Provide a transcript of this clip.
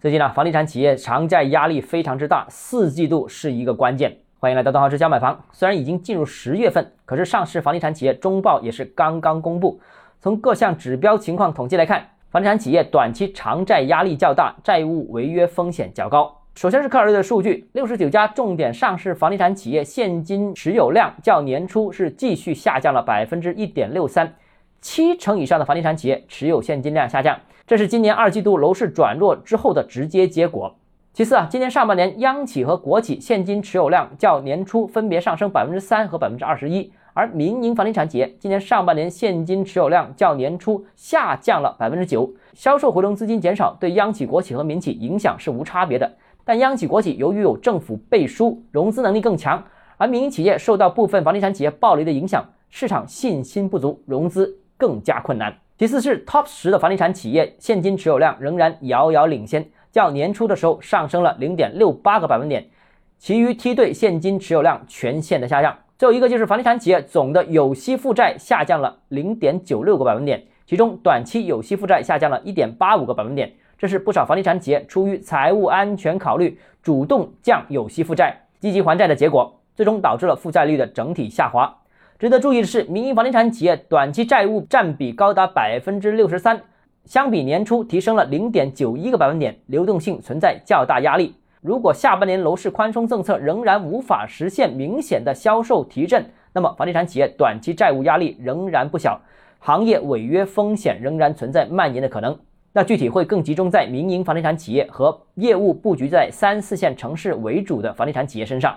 最近呢，房地产企业偿债压力非常之大，四季度是一个关键。欢迎来到东浩之家买房。虽然已经进入十月份，可是上市房地产企业中报也是刚刚公布。从各项指标情况统计来看，房地产企业短期偿债压力较大，债务违约风险较高。首先是科尔瑞的数据，六十九家重点上市房地产企业现金持有量较年初是继续下降了百分之一点六三。七成以上的房地产企业持有现金量下降，这是今年二季度楼市转弱之后的直接结果。其次啊，今年上半年央企和国企现金持有量较年初分别上升百分之三和百分之二十一，而民营房地产企业今年上半年现金持有量较年初下降了百分之九。销售回笼资金减少对央企、国企和民企影响是无差别的，但央企、国企由于有政府背书，融资能力更强，而民营企业受到部分房地产企业暴雷的影响，市场信心不足，融资。更加困难。其次是 Top 十的房地产企业现金持有量仍然遥遥领先，较年初的时候上升了零点六八个百分点，其余梯队现金持有量全线的下降。最后一个就是房地产企业总的有息负债下降了零点九六个百分点，其中短期有息负债下降了一点八五个百分点，这是不少房地产企业出于财务安全考虑，主动降有息负债、积极还债的结果，最终导致了负债率的整体下滑。值得注意的是，民营房地产企业短期债务占比高达百分之六十三，相比年初提升了零点九一个百分点，流动性存在较大压力。如果下半年楼市宽松政策仍然无法实现明显的销售提振，那么房地产企业短期债务压力仍然不小，行业违约风险仍然存在蔓延的可能。那具体会更集中在民营房地产企业和业务布局在三四线城市为主的房地产企业身上。